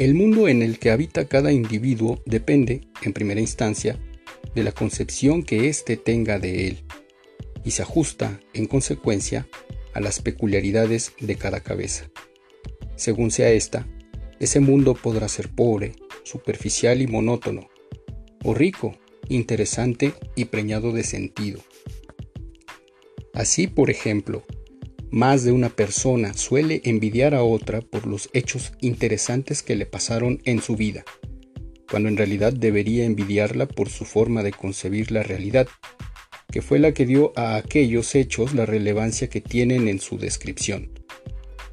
El mundo en el que habita cada individuo depende, en primera instancia, de la concepción que éste tenga de él, y se ajusta, en consecuencia, a las peculiaridades de cada cabeza. Según sea ésta, ese mundo podrá ser pobre, superficial y monótono, o rico, interesante y preñado de sentido. Así, por ejemplo, más de una persona suele envidiar a otra por los hechos interesantes que le pasaron en su vida, cuando en realidad debería envidiarla por su forma de concebir la realidad, que fue la que dio a aquellos hechos la relevancia que tienen en su descripción.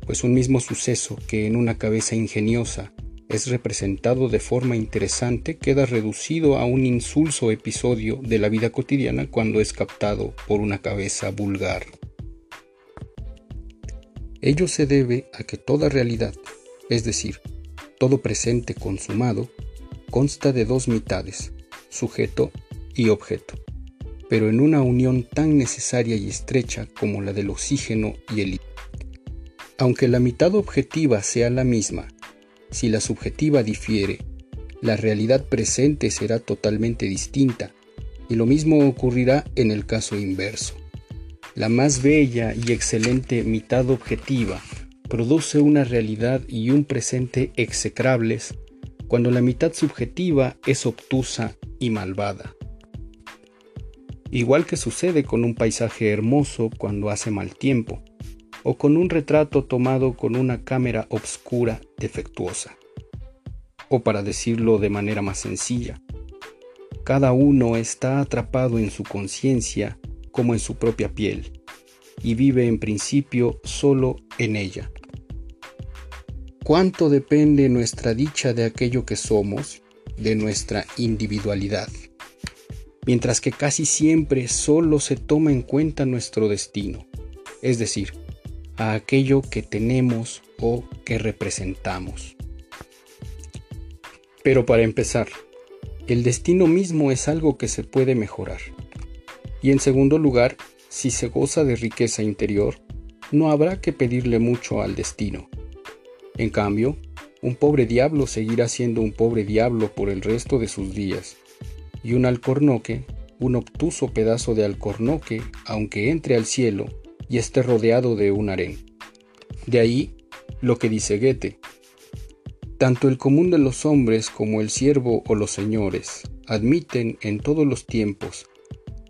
Pues un mismo suceso que en una cabeza ingeniosa es representado de forma interesante queda reducido a un insulso episodio de la vida cotidiana cuando es captado por una cabeza vulgar. Ello se debe a que toda realidad, es decir, todo presente consumado, consta de dos mitades, sujeto y objeto, pero en una unión tan necesaria y estrecha como la del oxígeno y el Aunque la mitad objetiva sea la misma, si la subjetiva difiere, la realidad presente será totalmente distinta, y lo mismo ocurrirá en el caso inverso. La más bella y excelente mitad objetiva produce una realidad y un presente execrables cuando la mitad subjetiva es obtusa y malvada. Igual que sucede con un paisaje hermoso cuando hace mal tiempo, o con un retrato tomado con una cámara obscura defectuosa. O para decirlo de manera más sencilla, cada uno está atrapado en su conciencia como en su propia piel, y vive en principio solo en ella. ¿Cuánto depende nuestra dicha de aquello que somos, de nuestra individualidad? Mientras que casi siempre solo se toma en cuenta nuestro destino, es decir, a aquello que tenemos o que representamos. Pero para empezar, el destino mismo es algo que se puede mejorar. Y en segundo lugar, si se goza de riqueza interior, no habrá que pedirle mucho al destino. En cambio, un pobre diablo seguirá siendo un pobre diablo por el resto de sus días, y un alcornoque, un obtuso pedazo de alcornoque, aunque entre al cielo, y esté rodeado de un harén. De ahí lo que dice Goethe. Tanto el común de los hombres como el siervo o los señores admiten en todos los tiempos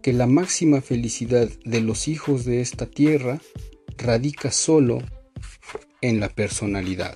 que la máxima felicidad de los hijos de esta tierra radica solo en la personalidad.